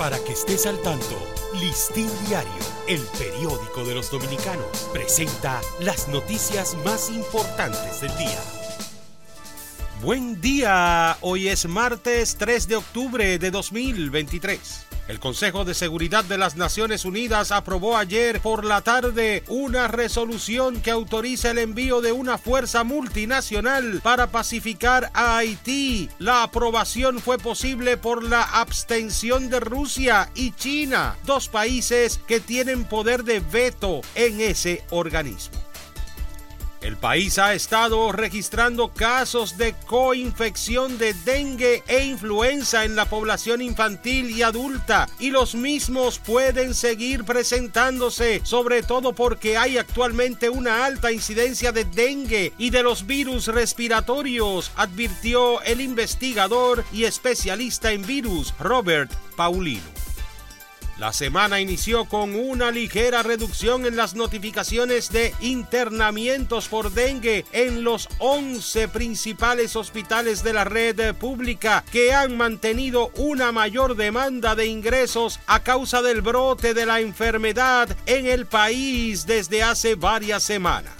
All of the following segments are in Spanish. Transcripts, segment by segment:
Para que estés al tanto, Listín Diario, el periódico de los dominicanos, presenta las noticias más importantes del día. Buen día, hoy es martes 3 de octubre de 2023. El Consejo de Seguridad de las Naciones Unidas aprobó ayer por la tarde una resolución que autoriza el envío de una fuerza multinacional para pacificar a Haití. La aprobación fue posible por la abstención de Rusia y China, dos países que tienen poder de veto en ese organismo. El país ha estado registrando casos de coinfección de dengue e influenza en la población infantil y adulta y los mismos pueden seguir presentándose, sobre todo porque hay actualmente una alta incidencia de dengue y de los virus respiratorios, advirtió el investigador y especialista en virus Robert Paulino. La semana inició con una ligera reducción en las notificaciones de internamientos por dengue en los 11 principales hospitales de la red pública que han mantenido una mayor demanda de ingresos a causa del brote de la enfermedad en el país desde hace varias semanas.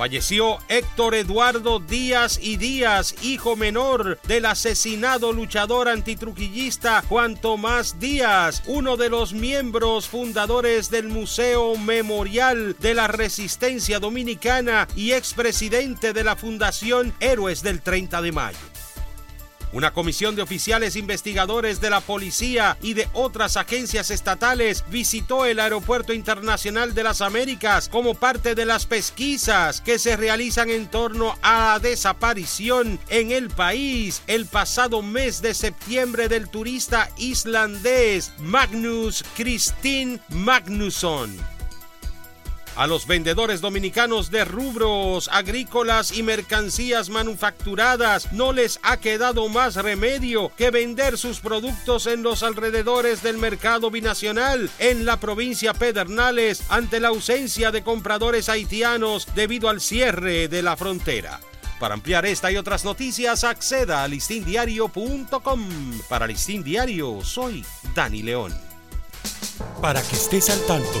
Falleció Héctor Eduardo Díaz y Díaz, hijo menor del asesinado luchador antitruquillista Juan Tomás Díaz, uno de los miembros fundadores del Museo Memorial de la Resistencia Dominicana y expresidente de la Fundación Héroes del 30 de Mayo. Una comisión de oficiales investigadores de la policía y de otras agencias estatales visitó el Aeropuerto Internacional de las Américas como parte de las pesquisas que se realizan en torno a la desaparición en el país el pasado mes de septiembre del turista islandés Magnus Christine Magnusson. A los vendedores dominicanos de rubros agrícolas y mercancías manufacturadas no les ha quedado más remedio que vender sus productos en los alrededores del mercado binacional en la provincia Pedernales ante la ausencia de compradores haitianos debido al cierre de la frontera. Para ampliar esta y otras noticias, acceda a listindiario.com. Para Listín Diario, soy Dani León. Para que estés al tanto,